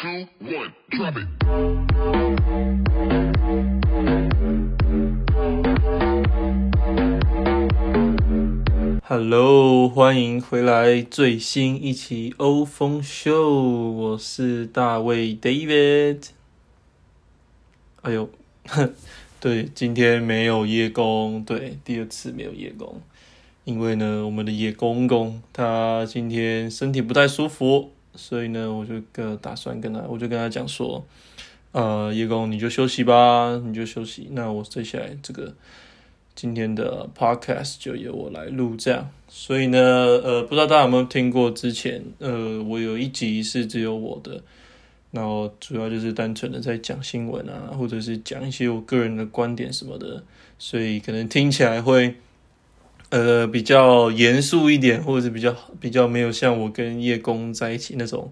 two, one, drop it. Hello，欢迎回来最新一期欧风秀，我是大卫 David。哎呦，对，今天没有夜公，对，第二次没有夜公，因为呢，我们的叶公公他今天身体不太舒服，所以呢，我就跟打算跟他，我就跟他讲说，呃，叶公你就休息吧，你就休息，那我接下来这个。今天的 podcast 就由我来录，这样，所以呢，呃，不知道大家有没有听过之前，呃，我有一集是只有我的，然后主要就是单纯的在讲新闻啊，或者是讲一些我个人的观点什么的，所以可能听起来会，呃，比较严肃一点，或者是比较比较没有像我跟叶公在一起那种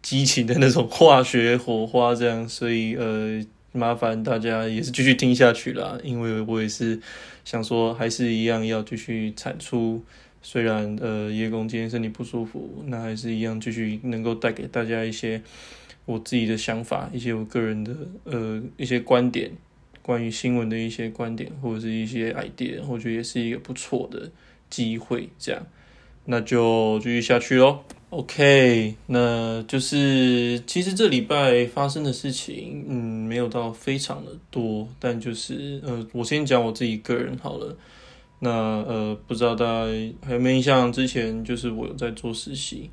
激情的那种化学火花这样，所以呃。麻烦大家也是继续听下去啦，因为我也是想说，还是一样要继续产出。虽然呃叶公今天身体不舒服，那还是一样继续能够带给大家一些我自己的想法，一些我个人的呃一些观点，关于新闻的一些观点或者是一些 idea，我觉得也是一个不错的机会。这样，那就继续下去喽。OK，那就是其实这礼拜发生的事情，嗯，没有到非常的多，但就是呃，我先讲我自己个人好了。那呃，不知道大家还有没有印象？之前就是我有在做实习，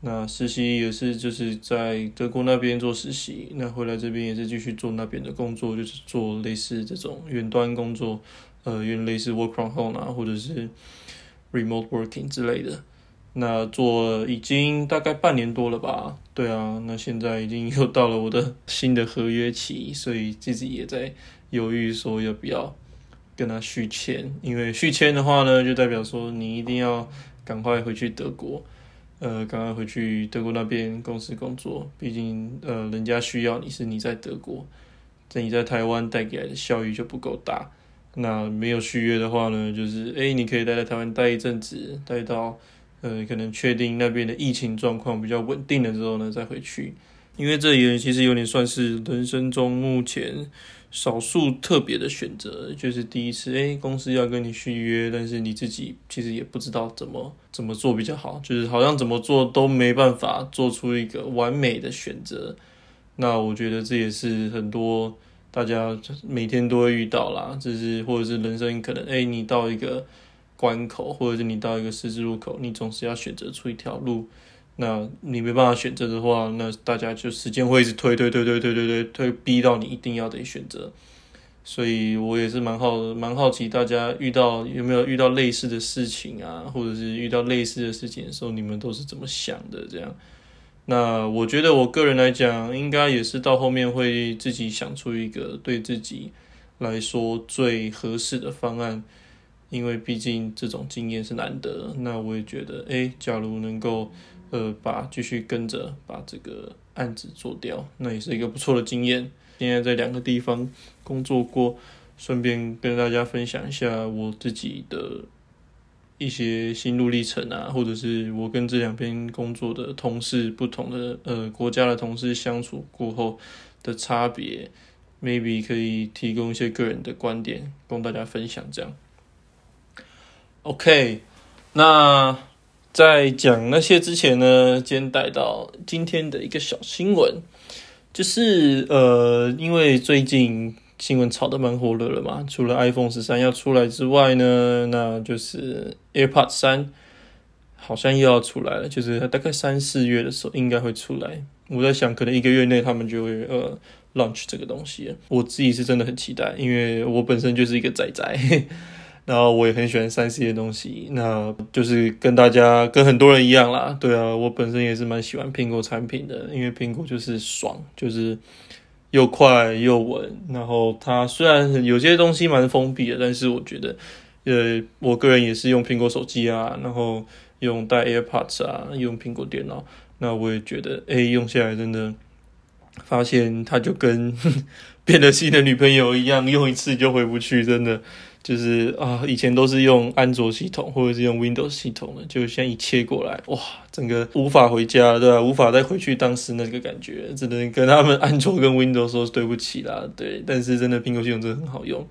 那实习也是就是在德国那边做实习，那回来这边也是继续做那边的工作，就是做类似这种远端工作，呃，有类似 work from home 啊，或者是 remote working 之类的。那做已经大概半年多了吧，对啊，那现在已经又到了我的 新的合约期，所以自己也在犹豫说要不要跟他续签，因为续签的话呢，就代表说你一定要赶快回去德国，呃，赶快回去德国那边公司工作，毕竟呃，人家需要你是你在德国，在你在台湾带给来的效益就不够大，那没有续约的话呢，就是诶，你可以待在台湾待一阵子，待到。呃，可能确定那边的疫情状况比较稳定了之后呢，再回去。因为这也其实有点算是人生中目前少数特别的选择，就是第一次，诶，公司要跟你续约，但是你自己其实也不知道怎么怎么做比较好，就是好像怎么做都没办法做出一个完美的选择。那我觉得这也是很多大家每天都会遇到啦，就是或者是人生可能，诶，你到一个。关口，或者是你到一个十字路口，你总是要选择出一条路。那你没办法选择的话，那大家就时间会一直推推推推推推推，逼到你一定要得选择。所以我也是蛮好蛮好奇，大家遇到有没有遇到类似的事情啊，或者是遇到类似的事情的时候，你们都是怎么想的？这样。那我觉得我个人来讲，应该也是到后面会自己想出一个对自己来说最合适的方案。因为毕竟这种经验是难得，那我也觉得，哎，假如能够，呃，把继续跟着把这个案子做掉，那也是一个不错的经验。现在在两个地方工作过，顺便跟大家分享一下我自己的一些心路历程啊，或者是我跟这两边工作的同事不同的呃国家的同事相处过后的差别，maybe 可以提供一些个人的观点供大家分享，这样。OK，那在讲那些之前呢，先带到今天的一个小新闻，就是呃，因为最近新闻炒得蛮火热了嘛，除了 iPhone 十三要出来之外呢，那就是 AirPods 三好像又要出来了，就是大概三四月的时候应该会出来。我在想，可能一个月内他们就会呃 launch 这个东西。我自己是真的很期待，因为我本身就是一个仔仔。然后我也很喜欢三 C 的东西，那就是跟大家跟很多人一样啦。对啊，我本身也是蛮喜欢苹果产品的，因为苹果就是爽，就是又快又稳。然后它虽然有些东西蛮封闭的，但是我觉得，呃，我个人也是用苹果手机啊，然后用带 AirPods 啊，用苹果电脑，那我也觉得，哎，用下来真的发现它就跟 变了心的女朋友一样，用一次就回不去，真的。就是啊，以前都是用安卓系统或者是用 Windows 系统的，就现在一切过来，哇，整个无法回家，对吧？无法再回去当时那个感觉，只能跟他们安卓跟 Windows 说对不起啦，对。但是真的苹果系统真的很好用。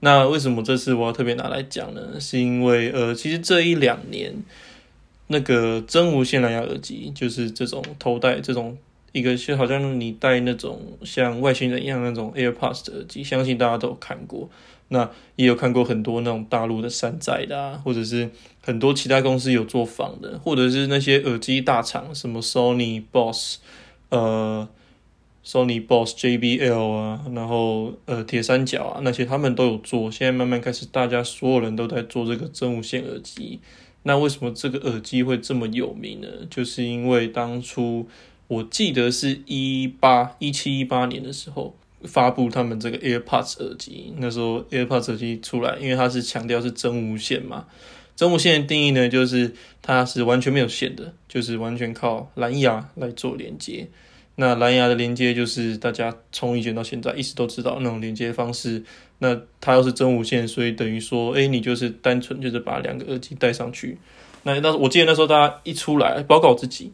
那为什么这次我要特别拿来讲呢？是因为呃，其实这一两年那个真无线蓝牙耳机，就是这种头戴这种。一个是好像你戴那种像外星人一样那种 AirPods 的耳机，相信大家都有看过。那也有看过很多那种大陆的山寨的啊，或者是很多其他公司有做仿的，或者是那些耳机大厂，什么 Sony、Boss、呃 Sony、Boss、JBL 啊，然后呃铁三角啊那些他们都有做。现在慢慢开始，大家所有人都在做这个真无线耳机。那为什么这个耳机会这么有名呢？就是因为当初。我记得是一八一七一八年的时候发布他们这个 AirPods 耳机，那时候 AirPods 耳机出来，因为它是强调是真无线嘛。真无线的定义呢，就是它是完全没有线的，就是完全靠蓝牙来做连接。那蓝牙的连接就是大家从以前到现在一直都知道那种连接方式。那它又是真无线，所以等于说，哎，你就是单纯就是把两个耳机戴上去。那那我记得那时候大家一出来，包括我自己。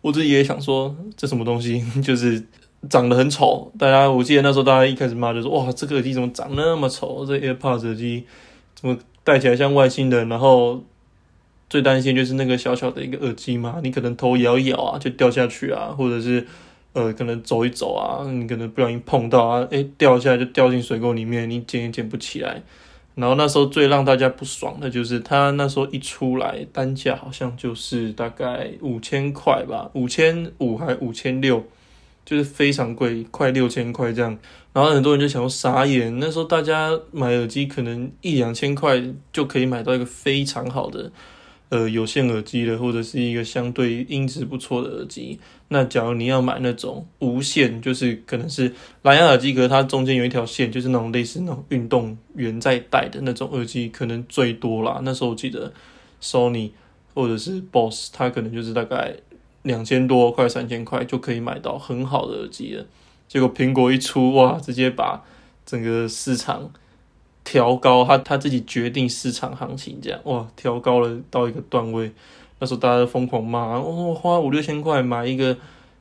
我自己也想说，这什么东西，就是长得很丑。大家，我记得那时候大家一开始骂就说：“哇，这个耳机怎么长那么丑？这 AirPods 耳机怎么戴起来像外星人？”然后最担心就是那个小小的一个耳机嘛，你可能头摇一摇啊，就掉下去啊，或者是 呃，可能走一走啊，你可能不小心碰到啊，诶，掉下来就掉进水沟里面，你捡也捡不起来。然后那时候最让大家不爽的就是，它那时候一出来，单价好像就是大概五千块吧，五千五还五千六，就是非常贵，快六千块这样。然后很多人就想说傻眼，那时候大家买耳机可能一两千块就可以买到一个非常好的。呃，有线耳机的，或者是一个相对音质不错的耳机。那假如你要买那种无线，就是可能是蓝牙耳机，可是它中间有一条线，就是那种类似那种运动员在戴的那种耳机，可能最多啦。那时候我记得 Sony 或者是 Boss，它可能就是大概两千多，快三千块就可以买到很好的耳机了。结果苹果一出，哇，直接把整个市场。调高，他他自己决定市场行情，这样哇，调高了到一个段位。那时候大家都疯狂骂，哦花五六千块买一个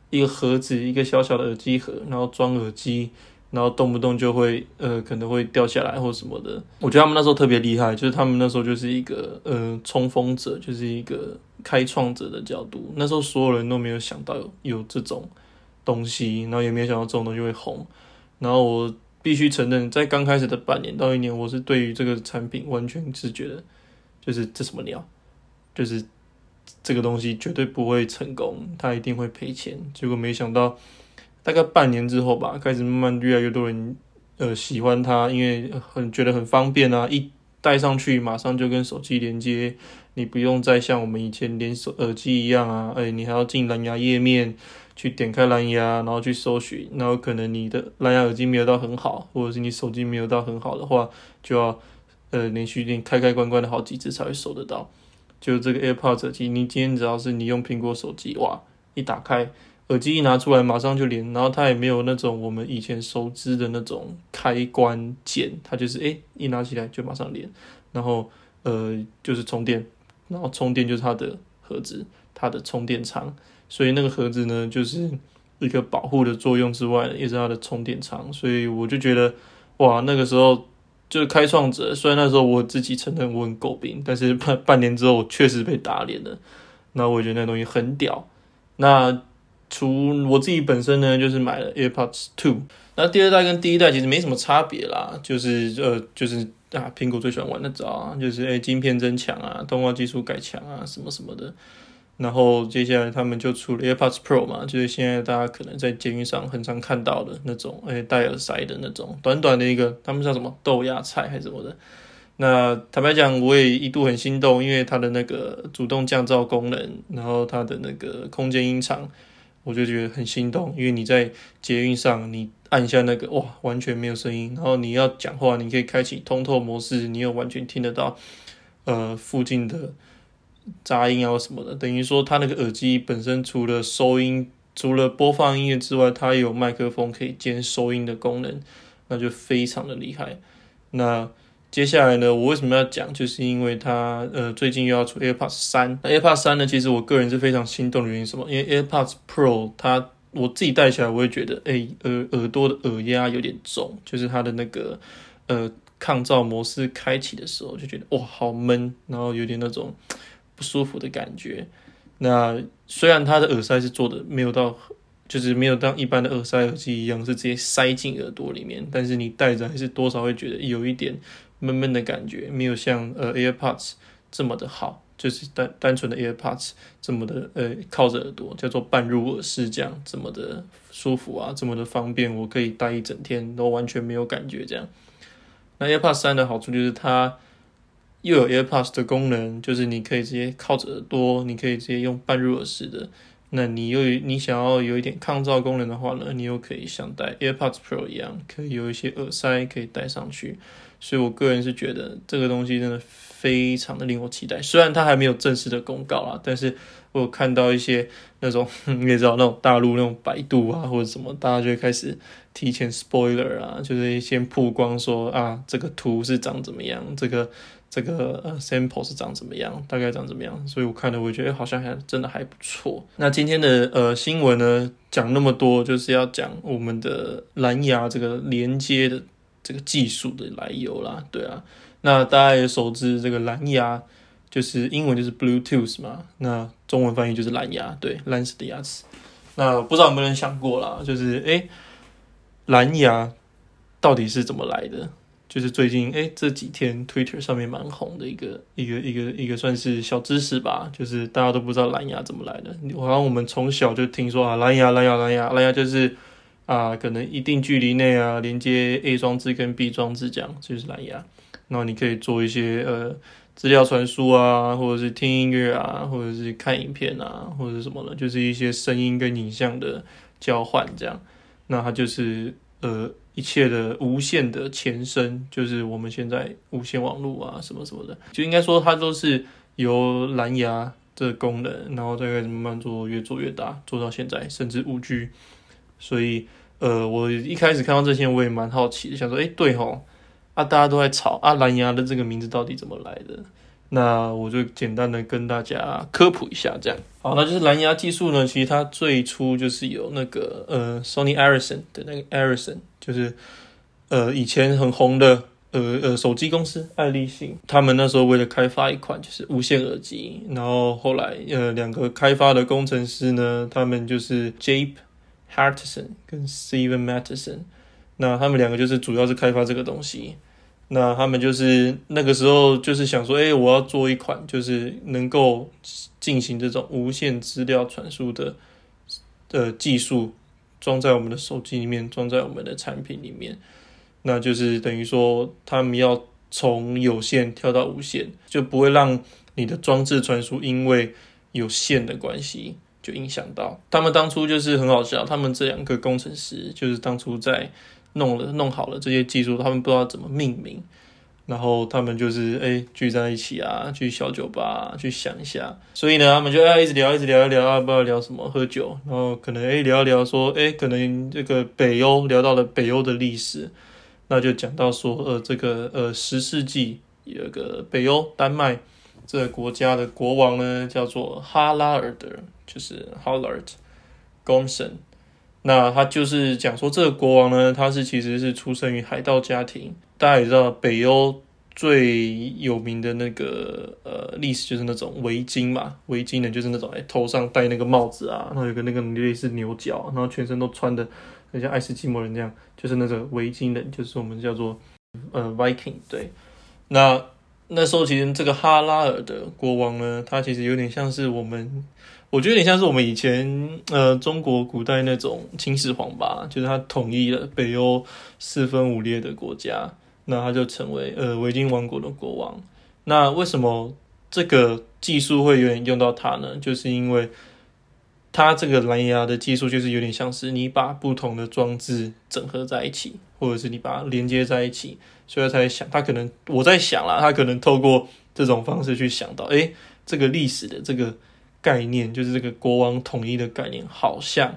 一个盒子，一个小小的耳机盒，然后装耳机，然后动不动就会呃可能会掉下来或什么的。我觉得他们那时候特别厉害，就是他们那时候就是一个呃冲锋者，就是一个开创者的角度。那时候所有人都没有想到有有这种东西，然后也没有想到这种东西会红。然后我。必须承认，在刚开始的半年到一年，我是对于这个产品完全是觉得，就是这什么鸟，就是这个东西绝对不会成功，它一定会赔钱。结果没想到，大概半年之后吧，开始慢慢越来越多人呃喜欢它，因为很觉得很方便啊，一戴上去马上就跟手机连接，你不用再像我们以前连手耳机一样啊，哎，你还要进蓝牙页面。去点开蓝牙，然后去搜寻，然后可能你的蓝牙耳机没有到很好，或者是你手机没有到很好的话，就要呃连续点开开关关的好几次才会收得到。就这个 AirPods 耳机，你今天只要是你用苹果手机，哇，一打开耳机一拿出来马上就连，然后它也没有那种我们以前熟知的那种开关键，它就是诶一拿起来就马上连，然后呃就是充电，然后充电就是它的盒子，它的充电仓。所以那个盒子呢，就是一个保护的作用之外，也是它的充电仓。所以我就觉得，哇，那个时候就是开创者。虽然那时候我自己承认我很诟病，但是半半年之后，我确实被打脸了。那我觉得那东西很屌。那除我自己本身呢，就是买了 AirPods Two。那第二代跟第一代其实没什么差别啦，就是呃，就是啊，苹果最喜欢玩的招啊，就是诶，晶片增强啊，通话技术改强啊，什么什么的。然后接下来他们就出了 AirPods Pro 嘛，就是现在大家可能在捷运上很常看到的那种，哎，戴耳塞的那种，短短的一个，他们叫什么豆芽菜还是什么的。那坦白讲，我也一度很心动，因为它的那个主动降噪功能，然后它的那个空间音场，我就觉得很心动。因为你在捷运上，你按下那个，哇，完全没有声音。然后你要讲话，你可以开启通透模式，你又完全听得到，呃，附近的。杂音啊什么的，等于说它那个耳机本身除了收音，除了播放音乐之外，它有麦克风可以兼收音的功能，那就非常的厉害。那接下来呢，我为什么要讲？就是因为它呃最近又要出 AirPods 三。那 AirPods 三呢，其实我个人是非常心动的原因什么？因为 AirPods Pro 它我自己戴起来，我会觉得哎耳耳朵的耳压有点重，就是它的那个呃抗噪模式开启的时候，就觉得哇好闷，然后有点那种不舒服的感觉。那虽然它的耳塞是做的没有到。就是没有当一般的耳塞耳机一样是直接塞进耳朵里面，但是你戴着还是多少会觉得有一点闷闷的感觉，没有像呃 AirPods 这么的好，就是单单纯的 AirPods 这么的呃靠着耳朵叫做半入耳式这样这么的舒服啊，这么的方便，我可以戴一整天都完全没有感觉这样。那 AirPods 三的好处就是它又有 AirPods 的功能，就是你可以直接靠着耳朵，你可以直接用半入耳式的。那你又你想要有一点抗噪功能的话呢，你又可以像戴 AirPods Pro 一样，可以有一些耳塞可以戴上去。所以我个人是觉得这个东西真的非常的令我期待。虽然它还没有正式的公告啊，但是我有看到一些那种 你也知道那种大陆那种百度啊或者什么，大家就会开始提前 spoiler 啊，就是先曝光说啊这个图是长怎么样，这个。这个呃 sample 是长怎么样，大概长怎么样，所以我看了，我觉得好像还真的还不错。那今天的呃新闻呢，讲那么多，就是要讲我们的蓝牙这个连接的这个技术的来由啦，对啊。那大家也熟知这个蓝牙，就是英文就是 Bluetooth 嘛，那中文翻译就是蓝牙，对，蓝色的牙齿。那不知道有没有人想过啦，就是诶，蓝牙到底是怎么来的？就是最近哎这几天 Twitter 上面蛮红的一个一个一个一个算是小知识吧，就是大家都不知道蓝牙怎么来的。好像我们从小就听说啊蓝牙蓝牙蓝牙蓝牙就是啊可能一定距离内啊连接 A 装置跟 B 装置这样就是蓝牙。然后你可以做一些呃资料传输啊，或者是听音乐啊，或者是看影片啊，或者是什么的，就是一些声音跟影像的交换这样。那它就是呃。一切的无线的前身就是我们现在无线网络啊，什么什么的，就应该说它都是由蓝牙这功能，然后再开始慢慢做，越做越大，做到现在甚至五 G。所以，呃，我一开始看到这些，我也蛮好奇的，想说，哎，对吼，啊，大家都在吵啊，蓝牙的这个名字到底怎么来的？那我就简单的跟大家科普一下，这样。好，那就是蓝牙技术呢，其实它最初就是有那个呃，Sony Ericsson 的那个 Ericsson。就是呃以前很红的呃呃手机公司爱立信，他们那时候为了开发一款就是无线耳机，然后后来呃两个开发的工程师呢，他们就是 Jape Hartson 跟 Steven Mattison，那他们两个就是主要是开发这个东西，那他们就是那个时候就是想说，哎，我要做一款就是能够进行这种无线资料传输的的技术。装在我们的手机里面，装在我们的产品里面，那就是等于说，他们要从有线跳到无线，就不会让你的装置传输因为有线的关系。就影响到。他们当初就是很好笑，他们这两个工程师就是当初在弄了弄好了这些技术，他们不知道怎么命名。然后他们就是哎聚在一起啊，去小酒吧去想一下，所以呢，他们就哎一直聊，一直聊一聊啊，不知道聊什么，喝酒，然后可能哎聊一聊说哎，可能这个北欧聊到了北欧的历史，那就讲到说呃这个呃十世纪有个北欧丹麦这个国家的国王呢叫做哈拉尔德，就是 h a l a r d g o m s o n 那他就是讲说，这个国王呢，他是其实是出生于海盗家庭。大家也知道，北欧最有名的那个呃历史就是那种围巾嘛，围巾呢就是那种哎头上戴那个帽子啊，然后有个那个类似牛角，然后全身都穿的很像爱斯基摩人这样，就是那个围巾人，就是我们叫做呃 Viking。对，那那时候其实这个哈拉尔的国王呢，他其实有点像是我们。我觉得有点像是我们以前呃中国古代那种秦始皇吧，就是他统一了北欧四分五裂的国家，那他就成为呃维京王国的国王。那为什么这个技术会有点用到他呢？就是因为它这个蓝牙的技术就是有点像是你把不同的装置整合在一起，或者是你把它连接在一起，所以才想他可能我在想啦，他可能透过这种方式去想到，诶，这个历史的这个。概念就是这个国王统一的概念，好像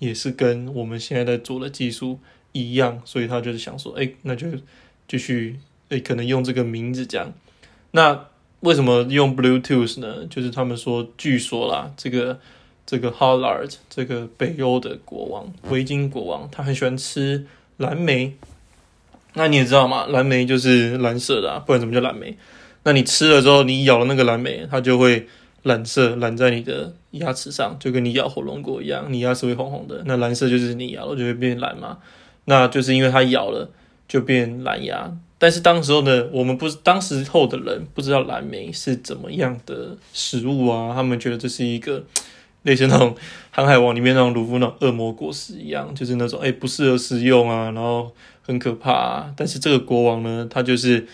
也是跟我们现在在做的技术一样，所以他就是想说，哎，那就继续诶，可能用这个名字这样。那为什么用 Bluetooth 呢？就是他们说，据说啦，这个这个 Hollard 这个北欧的国王，维京国王，他很喜欢吃蓝莓。那你也知道嘛，蓝莓就是蓝色的，啊，不然怎么叫蓝莓？那你吃了之后，你咬了那个蓝莓，它就会染色，染在你的牙齿上，就跟你咬火龙果一样，你牙齿会红红的。那蓝色就是你咬了就会变蓝嘛。那就是因为它咬了就变蓝牙。但是当时候呢，我们不是当时候的人不知道蓝莓是怎么样的食物啊，他们觉得这是一个类似那种《航海王》里面那种卢夫那种恶魔果实一样，就是那种哎不适合食用啊，然后很可怕。啊。但是这个国王呢，他就是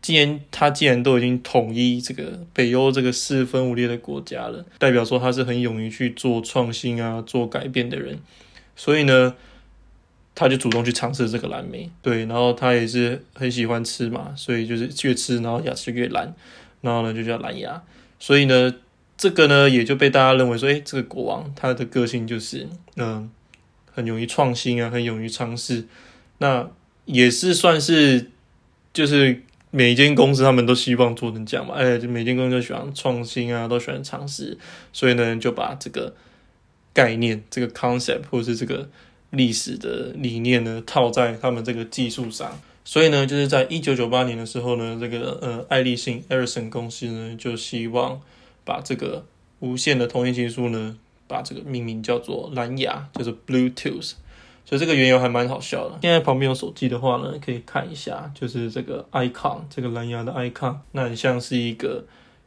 既然他既然都已经统一这个北欧这个四分五裂的国家了，代表说他是很勇于去做创新啊、做改变的人，所以呢。他就主动去尝试这个蓝莓，对，然后他也是很喜欢吃嘛，所以就是越吃，然后牙齿越蓝，然后呢就叫蓝牙。所以呢，这个呢也就被大家认为说，哎，这个国王他的个性就是，嗯，很勇于创新啊，很勇于尝试。那也是算是，就是每一间公司他们都希望做成这样嘛，哎，就每间公司都喜欢创新啊，都喜欢尝试，所以呢就把这个概念、这个 concept 或者是这个。历史的理念呢，套在他们这个技术上，所以呢，就是在一九九八年的时候呢，这个呃爱立信 Erisson 公司呢，就希望把这个无线的通信技术呢，把这个命名叫做蓝牙，就是 Bluetooth。所以这个缘由还蛮好笑的。现在旁边有手机的话呢，可以看一下，就是这个 icon，这个蓝牙的 icon，那很像是一个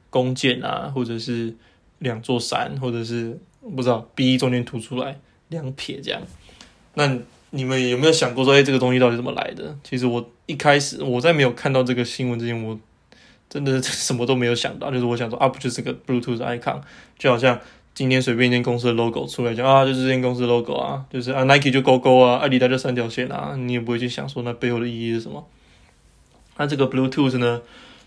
弓箭啊，或者是两座山，或者是不知道 B 中间凸出来两撇这样。那你们有没有想过说，哎，这个东西到底怎么来的？其实我一开始我在没有看到这个新闻之前，我真的什么都没有想到。就是我想说，啊，不就是个 Bluetooth icon，就好像今天随便一间公司的 logo 出来讲啊，就是这间公司 logo 啊，就是啊 Nike 就勾勾啊，阿迪达就三条线啊，你也不会去想说那背后的意义是什么。那这个 Bluetooth 呢，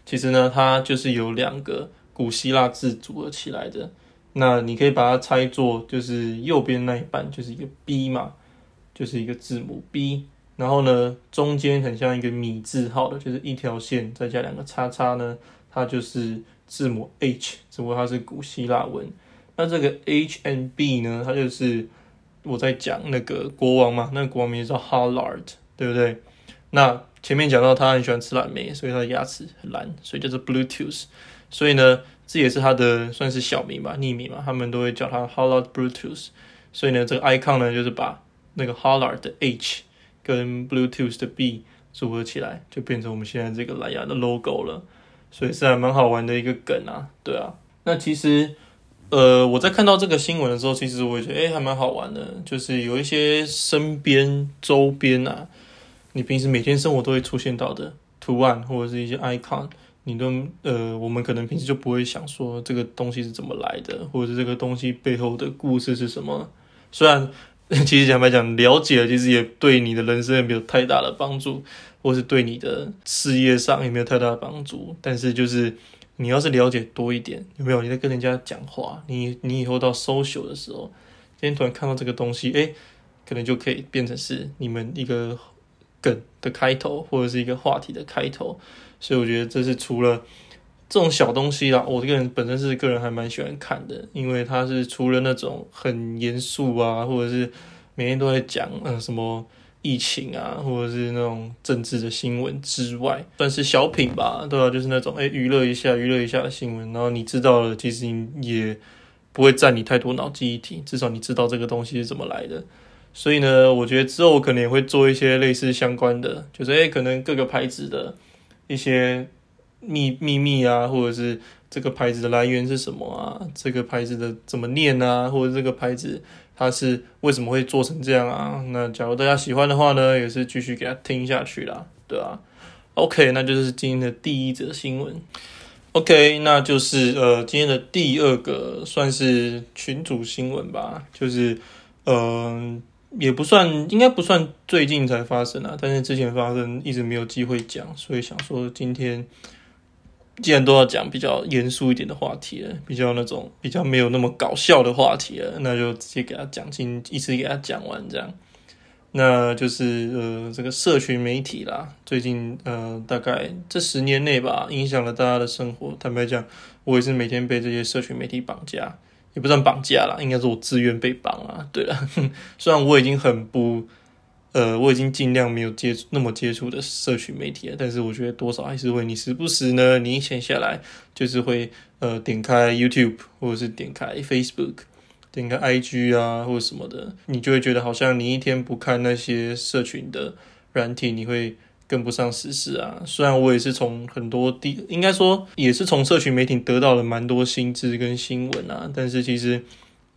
其实呢，它就是由两个古希腊字组合起来的。那你可以把它拆作，就是右边那一半就是一个 B 嘛。就是一个字母 B，然后呢，中间很像一个米字号的，就是一条线再加两个叉叉呢，它就是字母 H，只不过它是古希腊文。那这个 H and B 呢，它就是我在讲那个国王嘛，那个国王名字叫 Hollard，对不对？那前面讲到他很喜欢吃蓝莓，所以他的牙齿很蓝，所以叫做 Bluetooth。所以呢，这也是他的算是小名吧，匿名嘛，他们都会叫他 Hollard Bluetooth。所以呢，这个 icon 呢，就是把那个 Hollard 的 H 跟 Bluetooth 的 B 组合起来，就变成我们现在这个蓝牙的 logo 了，所以是还蛮好玩的一个梗啊，对啊。那其实，呃，我在看到这个新闻的时候，其实我也觉得，哎，还蛮好玩的，就是有一些身边周边啊，你平时每天生活都会出现到的图案或者是一些 icon，你都呃，我们可能平时就不会想说这个东西是怎么来的，或者是这个东西背后的故事是什么，虽然。其实讲白讲，了解，其实也对你的人生也没有太大的帮助，或是对你的事业上也没有太大的帮助。但是就是你要是了解多一点，有没有？你在跟人家讲话，你你以后到收休的时候，今天突然看到这个东西，哎，可能就可以变成是你们一个梗的开头，或者是一个话题的开头。所以我觉得这是除了。这种小东西啦，我这个人本身是个人还蛮喜欢看的，因为它是除了那种很严肃啊，或者是每天都在讲嗯什么疫情啊，或者是那种政治的新闻之外，算是小品吧，对吧？就是那种哎娱乐一下、娱乐一下的新闻，然后你知道了，其实你也不会占你太多脑记忆体，至少你知道这个东西是怎么来的。所以呢，我觉得之后可能也会做一些类似相关的，就是哎可能各个牌子的一些。秘秘密啊，或者是这个牌子的来源是什么啊？这个牌子的怎么念啊？或者这个牌子它是为什么会做成这样啊？那假如大家喜欢的话呢，也是继续给他听下去啦，对啊 OK，那就是今天的第一则新闻。OK，那就是呃今天的第二个算是群主新闻吧，就是嗯也不算，应该不算最近才发生啊，但是之前发生一直没有机会讲，所以想说今天。既然都要讲比较严肃一点的话题了，比较那种比较没有那么搞笑的话题了，那就直接给他讲清，一次给他讲完这样。那就是呃这个社群媒体啦，最近呃大概这十年内吧，影响了大家的生活。坦白讲，我也是每天被这些社群媒体绑架，也不算绑架啦，应该是我自愿被绑啊。对了，虽然我已经很不。呃，我已经尽量没有接触那么接触的社群媒体了，但是我觉得多少还是会，你时不时呢，你一闲下来就是会呃点开 YouTube 或者是点开 Facebook，点开 IG 啊或者什么的，你就会觉得好像你一天不看那些社群的软体，你会跟不上时事啊。虽然我也是从很多地，应该说也是从社群媒体得到了蛮多新知跟新闻啊，但是其实。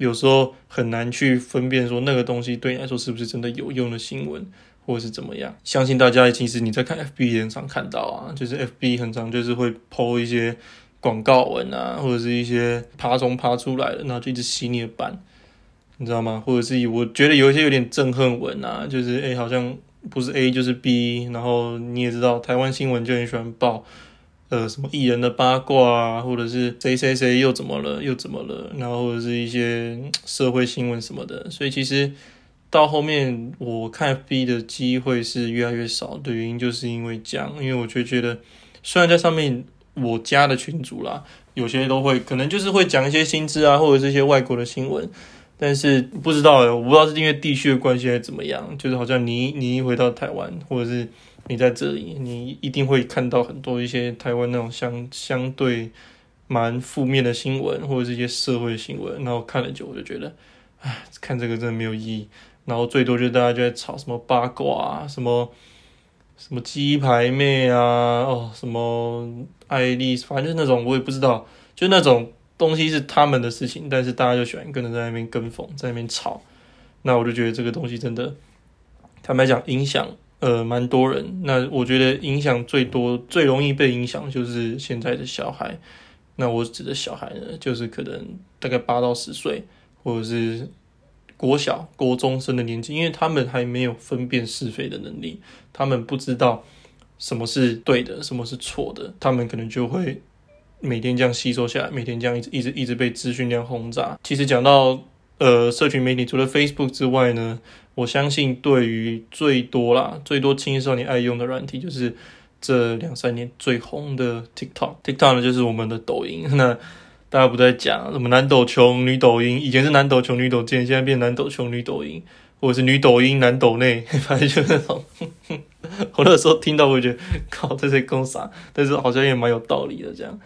有时候很难去分辨说那个东西对你来说是不是真的有用的新闻，或者是怎么样。相信大家其实你在看 FB 很常看到啊，就是 FB 很常就是会抛一些广告文啊，或者是一些爬虫爬出来的，然后就一直洗你的版，你知道吗？或者是我觉得有一些有点憎恨文啊，就是诶好像不是 A 就是 B，然后你也知道台湾新闻就很喜欢报。呃，什么艺人的八卦啊，或者是谁谁谁又怎么了，又怎么了，然后或者是一些社会新闻什么的，所以其实到后面我看 B 的机会是越来越少的原因，就是因为这样，因为我就觉得，虽然在上面我加的群主啦，有些都会可能就是会讲一些薪资啊，或者是一些外国的新闻，但是不知道，我不知道是因为地区的关系还是怎么样，就是好像你你一回到台湾，或者是。你在这里，你一定会看到很多一些台湾那种相相对蛮负面的新闻，或者是一些社会新闻。然后看了久，我就觉得，唉，看这个真的没有意义。然后最多就是大家就在吵什么八卦啊，什么什么鸡排妹啊，哦，什么爱丽，反正就那种我也不知道，就那种东西是他们的事情，但是大家就喜欢跟着在那边跟风，在那边吵。那我就觉得这个东西真的，坦白讲，影响。呃，蛮多人。那我觉得影响最多、最容易被影响就是现在的小孩。那我指的小孩呢，就是可能大概八到十岁，或者是国小、国中生的年纪，因为他们还没有分辨是非的能力，他们不知道什么是对的，什么是错的，他们可能就会每天这样吸收下来，每天这样一直一直一直被资讯量轰炸。其实讲到呃，社群媒体除了 Facebook 之外呢？我相信，对于最多啦，最多青少年爱用的软体，就是这两三年最红的 TikTok。TikTok 呢，就是我们的抖音。那大家不在讲什么男抖穷女抖音，以前是男抖穷女抖贱，现在变男抖穷女抖音，或者是女抖音男抖内，反正就那种。我那时候听到，我觉得靠，这些公傻，但是好像也蛮有道理的。这样，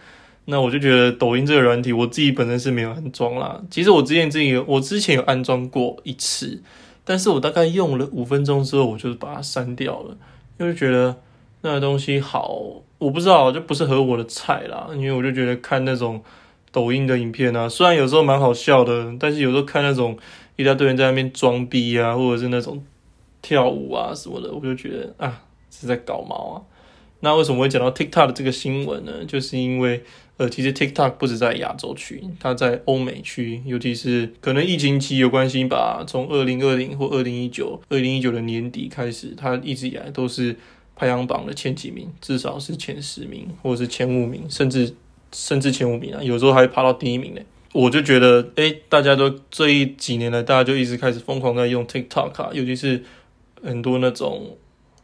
那我就觉得抖音这个软体，我自己本身是没有安装啦。其实我之前自己，我之前有安装过一次。但是我大概用了五分钟之后，我就把它删掉了，因为觉得那个东西好，我不知道，就不是合我的菜啦。因为我就觉得看那种抖音的影片啊，虽然有时候蛮好笑的，但是有时候看那种一大堆人在那边装逼啊，或者是那种跳舞啊什么的，我就觉得啊是在搞毛啊。那为什么会讲到 TikTok 的这个新闻呢？就是因为。呃，其实 TikTok 不止在亚洲区，它在欧美区，尤其是可能疫情期有关系吧。从二零二零或二零一九、二零一九的年底开始，它一直以来都是排行榜的前几名，至少是前十名或者是前五名，甚至甚至前五名啊，有时候还爬到第一名呢。我就觉得，哎，大家都这一几年来，大家就一直开始疯狂在用 TikTok 啊，尤其是很多那种，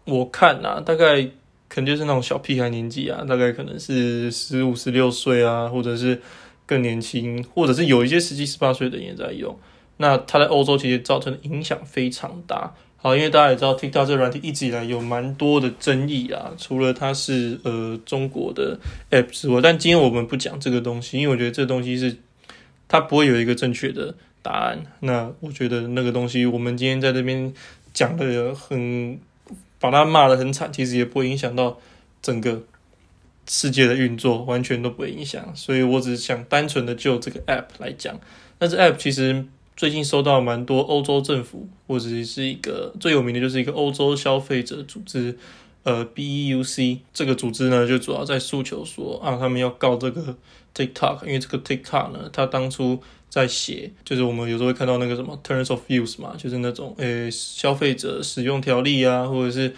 我看啊，大概。可能就是那种小屁孩年纪啊，大概可能是十五、十六岁啊，或者是更年轻，或者是有一些十七、十八岁的也在用。那它在欧洲其实造成的影响非常大。好，因为大家也知道，TikTok 这个软体一直以来有蛮多的争议啊。除了它是呃中国的 App 之外，但今天我们不讲这个东西，因为我觉得这东西是它不会有一个正确的答案。那我觉得那个东西，我们今天在这边讲的很。把他骂得很惨，其实也不会影响到整个世界的运作，完全都不会影响。所以我只是想单纯的就这个 app 来讲，但是 app 其实最近收到蛮多欧洲政府或者是一个最有名的就是一个欧洲消费者组织，呃，BEUC 这个组织呢，就主要在诉求说啊，他们要告这个 TikTok，因为这个 TikTok 呢，它当初。在写，就是我们有时候会看到那个什么 terms of use 嘛，就是那种诶消费者使用条例啊，或者是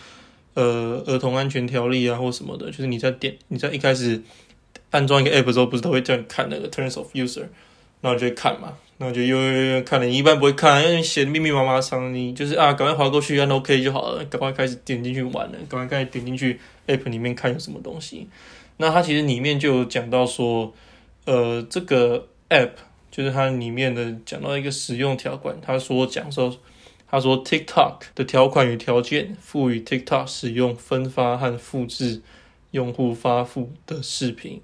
呃儿童安全条例啊，或什么的。就是你在点你在一开始安装一个 app 的时候，不是都会叫你看那个 terms of user，然后就会看嘛。那就又又看了，你一般不会看，因为你写的密密麻麻长，你就是啊，赶快划过去按 OK 就好了，赶快开始点进去玩了，赶快开始点进去 App 里面看有什么东西。那它其实里面就有讲到说，呃，这个 App 就是它里面的讲到一个使用条款，他说讲说，他说 TikTok 的条款与条件赋予 TikTok 使用分发和复制用户发布的视频，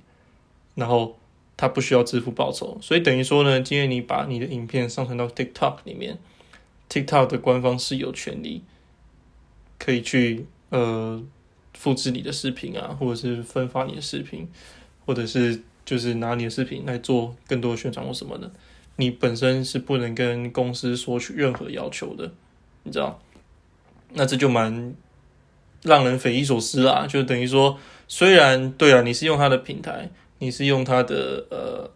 然后它不需要支付报酬，所以等于说呢，今天你把你的影片上传到 TikTok 里面，TikTok 的官方是有权利可以去呃复制你的视频啊，或者是分发你的视频，或者是就是拿你的视频来做更多宣传或什么的，你本身是不能跟公司索取任何要求的，你知道？那这就蛮让人匪夷所思啦，就等于说，虽然对啊，你是用他的平台。你是用他的呃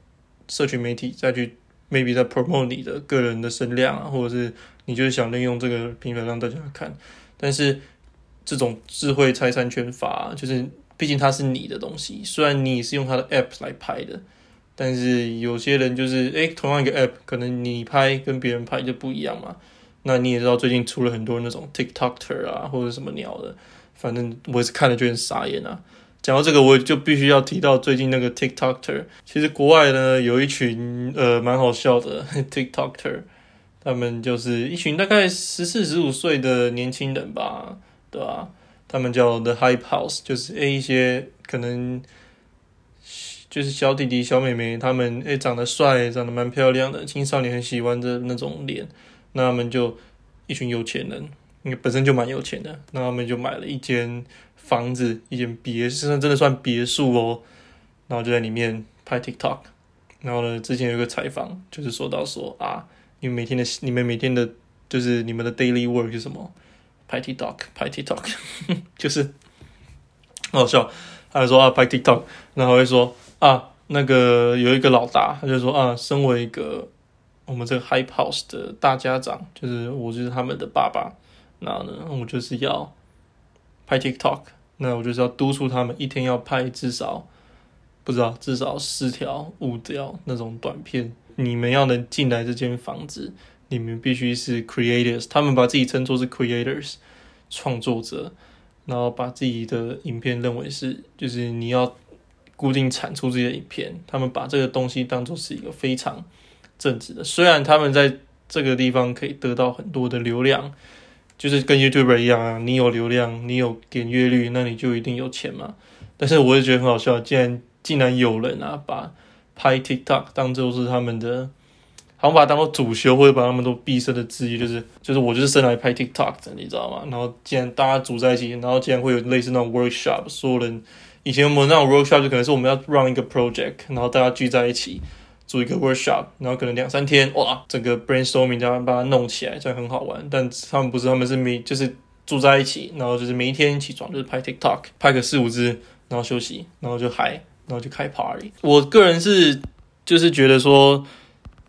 社群媒体再去 maybe 在 promote 你的个人的声量啊，或者是你就是想利用这个平台让大家看，但是这种智慧财产权法就是毕竟它是你的东西，虽然你是用它的 app 来拍的，但是有些人就是诶，同样一个 app 可能你拍跟别人拍就不一样嘛。那你也知道最近出了很多那种 TikToker 啊或者什么鸟的，反正我也是看了就很傻眼啊。讲到这个，我就必须要提到最近那个 TikToker。其实国外呢有一群呃蛮好笑的 TikToker，他们就是一群大概十四十五岁的年轻人吧，对吧？他们叫 The Hype House，就是诶一些可能就是小弟弟小妹妹，他们诶长得帅，长得蛮漂亮的，青少年很喜欢的那种脸，那他们就一群有钱人，因为本身就蛮有钱的，那他们就买了一间。房子一间别墅，真的算别墅哦。然后就在里面拍 TikTok。然后呢，之前有个采访，就是说到说啊，你们每天的你们每天的，就是你们的 daily work 是什么？拍 TikTok，拍 TikTok，就是很好笑。他就说啊，拍 TikTok，然后会说啊，那个有一个老大，他就说啊，身为一个我们这个 Hype House 的大家长，就是我就是他们的爸爸，然后呢，我就是要。拍 TikTok，那我就是要督促他们一天要拍至少不知道至少四条五条那种短片。你们要能进来这间房子，你们必须是 creators，他们把自己称作是 creators 创作者，然后把自己的影片认为是就是你要固定产出这些影片，他们把这个东西当做是一个非常正直的。虽然他们在这个地方可以得到很多的流量。就是跟 YouTuber 一样啊，你有流量，你有点阅率，那你就一定有钱嘛。但是我也觉得很好笑，竟然竟然有人啊，把拍 TikTok 当做是他们的，好像把它当做主修，或者把他们都毕生的职业，就是就是我就是生来拍 TikTok 的，你知道吗？然后既然大家组在一起，然后竟然会有类似那种 workshop，所有人以前我们那种 workshop 就可能是我们要 run 一个 project，然后大家聚在一起。做一个 workshop，然后可能两三天，哇，整个 brainstorming 这样把它弄起来，这样很好玩。但他们不是，他们是每就是住在一起，然后就是每一天起床就是拍 TikTok，拍个四五支，然后休息，然后就嗨，然后就开 party。我个人是就是觉得说，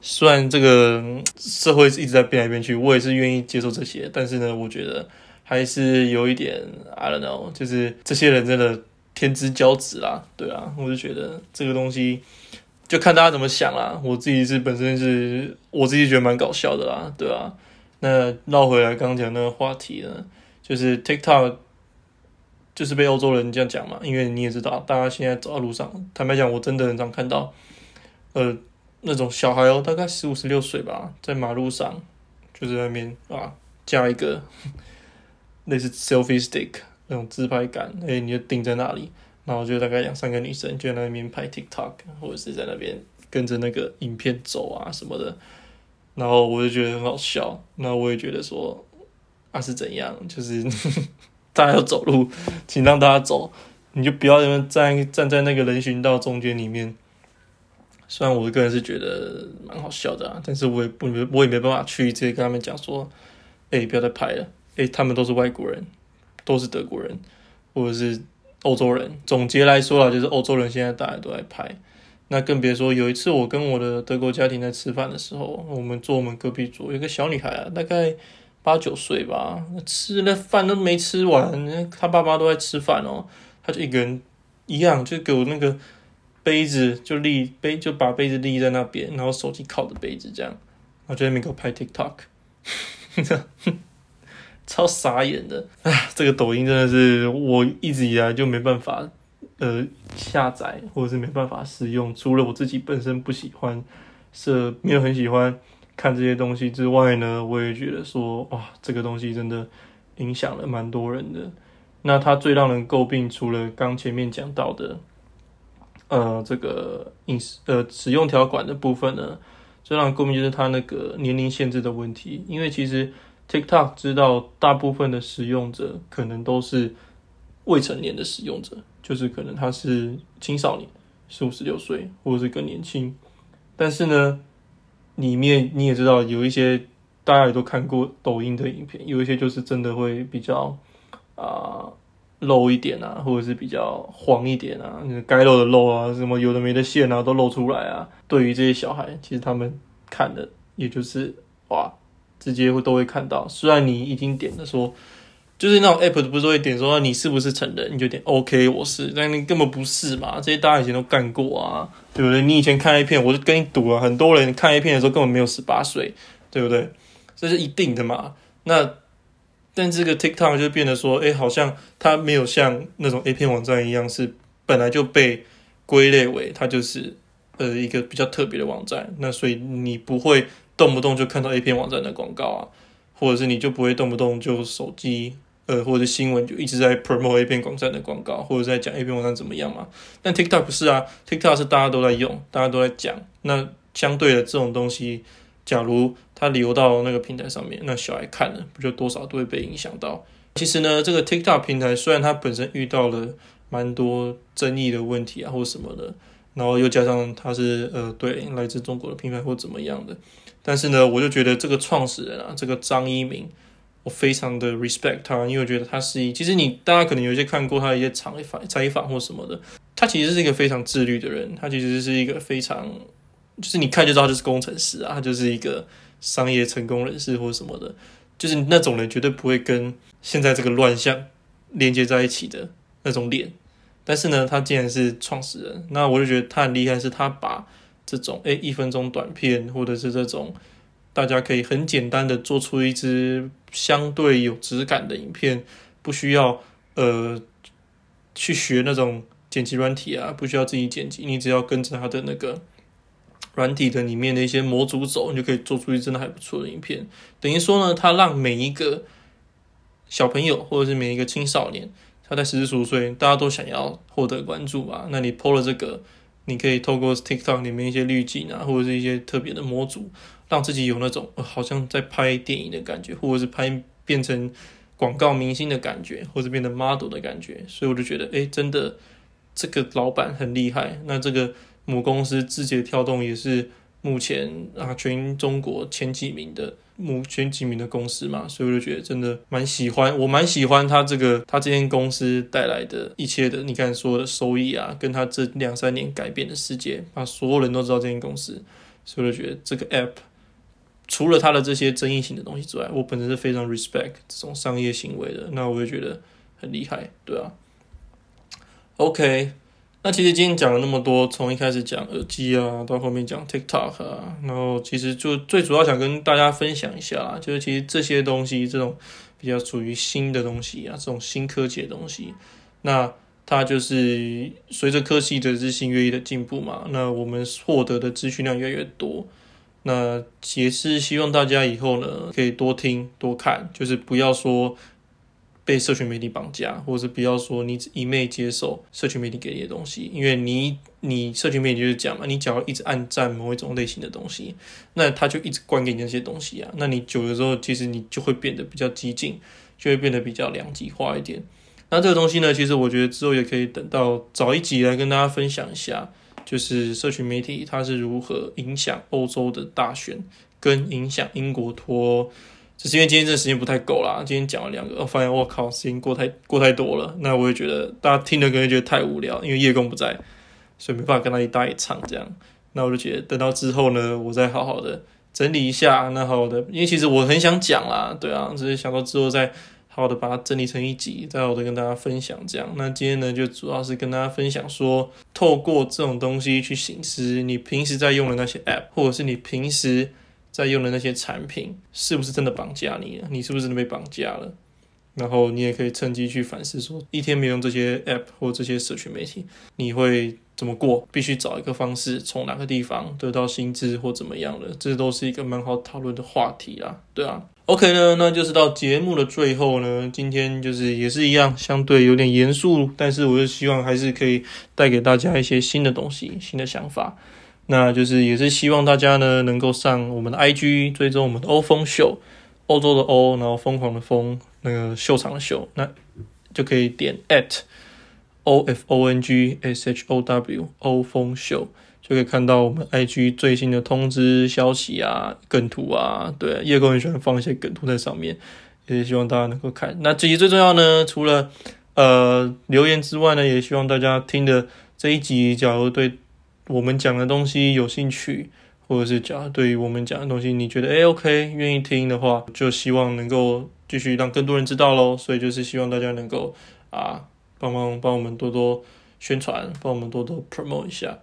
虽然这个社会是一直在变来变去，我也是愿意接受这些，但是呢，我觉得还是有一点 I don't know，就是这些人真的天之骄子啦，对啊，我就觉得这个东西。就看大家怎么想啦。我自己是本身是我自己觉得蛮搞笑的啦，对啊？那绕回来刚讲那个话题呢，就是 TikTok 就是被欧洲人这样讲嘛，因为你也知道，大家现在走在路上，坦白讲，我真的很常看到，呃，那种小孩哦，大概十五十六岁吧，在马路上就是那边啊，加一个 类似 selfie stick 那种自拍杆，哎，你就定在那里。然后就大概两三个女生就在那边拍 TikTok，或者是在那边跟着那个影片走啊什么的，然后我就觉得很好笑。那我也觉得说啊是怎样，就是 大家要走路，请让大家走，你就不要站站在那个人行道中间里面。虽然我个人是觉得蛮好笑的，但是我也不我也没办法去直接跟他们讲说，哎不要再拍了，哎他们都是外国人，都是德国人，或者是。欧洲人总结来说啊，就是欧洲人现在大家都在拍，那更别说有一次我跟我的德国家庭在吃饭的时候，我们坐我们隔壁桌有个小女孩啊，大概八九岁吧，吃了饭都没吃完，她爸妈都在吃饭哦，她就一个人一样，就给我那个杯子就立杯就把杯子立在那边，然后手机靠着杯子这样，然后就在那边给我拍 TikTok，超傻眼的。唉，这个抖音真的是我一直以来就没办法呃下载或者是没办法使用，除了我自己本身不喜欢，是没有很喜欢看这些东西之外呢，我也觉得说哇，这个东西真的影响了蛮多人的。那它最让人诟病，除了刚前面讲到的，呃，这个饮食呃使用条款的部分呢，最让人诟病就是它那个年龄限制的问题。因为其实 TikTok 知道大部分的使用者可能都是未成年的使用者，就是可能他是青少年，十五十六岁或者是更年轻。但是呢，里面你也知道有一些大家也都看过抖音的影片，有一些就是真的会比较。啊，露一点啊，或者是比较黄一点啊，该露的露啊，什么有的没的线啊，都露出来啊。对于这些小孩，其实他们看的也就是哇，直接会都会看到。虽然你已经点了说，就是那种 app 不是会点说你是不是成人，你就点 OK，我是，但你根本不是嘛。这些大家以前都干过啊，对不对？你以前看 A 片，我就跟你赌了，很多人看 A 片的时候根本没有十八岁，对不对？这是一定的嘛。那。但这个 TikTok 就变得说，哎，好像它没有像那种 A 片网站一样，是本来就被归类为它就是呃一个比较特别的网站。那所以你不会动不动就看到 A 片网站的广告啊，或者是你就不会动不动就手机呃或者新闻就一直在 promote A 片网站的广告，或者在讲 A 片网站怎么样嘛？但 TikTok 不是啊，TikTok 是大家都在用，大家都在讲。那相对的这种东西。假如它流到那个平台上面，那小孩看了，不就多少都会被影响到？其实呢，这个 TikTok 平台虽然它本身遇到了蛮多争议的问题啊，或者什么的，然后又加上它是呃对来自中国的品牌或怎么样的，但是呢，我就觉得这个创始人啊，这个张一鸣，我非常的 respect 他，因为我觉得他是一，其实你大家可能有些看过他一些采访采访或什么的，他其实是一个非常自律的人，他其实是一个非常。就是你看就知道，就是工程师啊，就是一个商业成功人士或什么的，就是那种人绝对不会跟现在这个乱象连接在一起的那种脸。但是呢，他竟然是创始人，那我就觉得他很厉害，是他把这种诶一分钟短片，或者是这种大家可以很简单的做出一支相对有质感的影片，不需要呃去学那种剪辑软体啊，不需要自己剪辑，你只要跟着他的那个。软体的里面的一些模组走，你就可以做出一真的还不错的影片。等于说呢，它让每一个小朋友或者是每一个青少年，他在十四五岁，大家都想要获得关注吧。那你 PO 了这个，你可以透过 TikTok 里面一些滤镜啊，或者是一些特别的模组，让自己有那种好像在拍电影的感觉，或者是拍变成广告明星的感觉，或者变成 model 的感觉。所以我就觉得，哎，真的这个老板很厉害。那这个。母公司字节跳动也是目前啊全中国前几名的目前几名的公司嘛，所以我就觉得真的蛮喜欢，我蛮喜欢他这个他这间公司带来的一切的，你看说的收益啊，跟他这两三年改变的世界，把所有人都知道这间公司，所以我就觉得这个 app 除了它的这些争议性的东西之外，我本身是非常 respect 这种商业行为的，那我就觉得很厉害，对啊，OK。那其实今天讲了那么多，从一开始讲耳机啊，到后面讲 TikTok 啊，然后其实就最主要想跟大家分享一下，就是其实这些东西，这种比较属于新的东西啊，这种新科技的东西，那它就是随着科技的日新月异的进步嘛，那我们获得的资讯量越来越多，那也是希望大家以后呢可以多听多看，就是不要说。被社群媒体绑架，或者是不要说你一昧接受社群媒体给你的东西，因为你你社群媒体就是讲嘛，你只要一直按赞某一种类型的东西，那他就一直灌给你那些东西啊，那你久了之后，其实你就会变得比较激进，就会变得比较两极化一点。那这个东西呢，其实我觉得之后也可以等到早一集来跟大家分享一下，就是社群媒体它是如何影响欧洲的大选，跟影响英国脱。只是因为今天这时间不太够啦，今天讲了两个，我发现我靠，时间过太过太多了。那我也觉得大家听的可能觉得太无聊，因为叶公不在，所以没办法跟他一搭一唱这样。那我就觉得等到之后呢，我再好好的整理一下，那好的，因为其实我很想讲啦，对啊，只是想到之后再。好好的把它整理成一集，再好好的跟大家分享。这样，那今天呢，就主要是跟大家分享说，透过这种东西去醒思你平时在用的那些 App，或者是你平时在用的那些产品，是不是真的绑架你了？你是不是真的被绑架了？然后你也可以趁机去反思，说一天没用这些 App 或这些社群媒体，你会怎么过？必须找一个方式，从哪个地方得到薪资或怎么样的，这都是一个蛮好讨论的话题啦，对啊。OK 呢，那就是到节目的最后呢，今天就是也是一样，相对有点严肃，但是我就希望还是可以带给大家一些新的东西、新的想法。那就是也是希望大家呢能够上我们的 IG 追踪我们的欧风秀，欧洲的欧，然后疯狂的疯，那个秀场的秀，那就可以点 at o f o n g s h o w 欧风秀。就可以看到我们 IG 最新的通知消息啊、梗图啊，对，叶哥很喜欢放一些梗图在上面，也希望大家能够看。那这集最重要呢，除了呃留言之外呢，也希望大家听的这一集，假如对我们讲的东西有兴趣，或者是讲对于我们讲的东西你觉得诶 OK 愿意听的话，就希望能够继续让更多人知道喽。所以就是希望大家能够啊帮忙帮我们多多宣传，帮我们多多 promote 一下。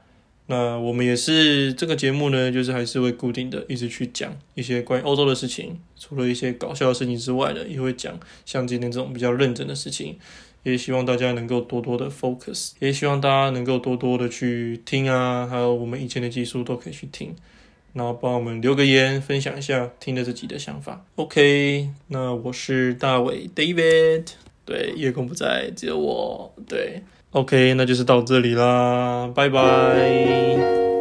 那我们也是这个节目呢，就是还是会固定的一直去讲一些关于欧洲的事情，除了一些搞笑的事情之外呢，也会讲像今天这种比较认真的事情。也希望大家能够多多的 focus，也希望大家能够多多的去听啊，还有我们以前的技术都可以去听，然后帮我们留个言，分享一下听的自己的想法。OK，那我是大伟 David，对，叶公不在，只有我，对。OK，那就是到这里啦，拜拜。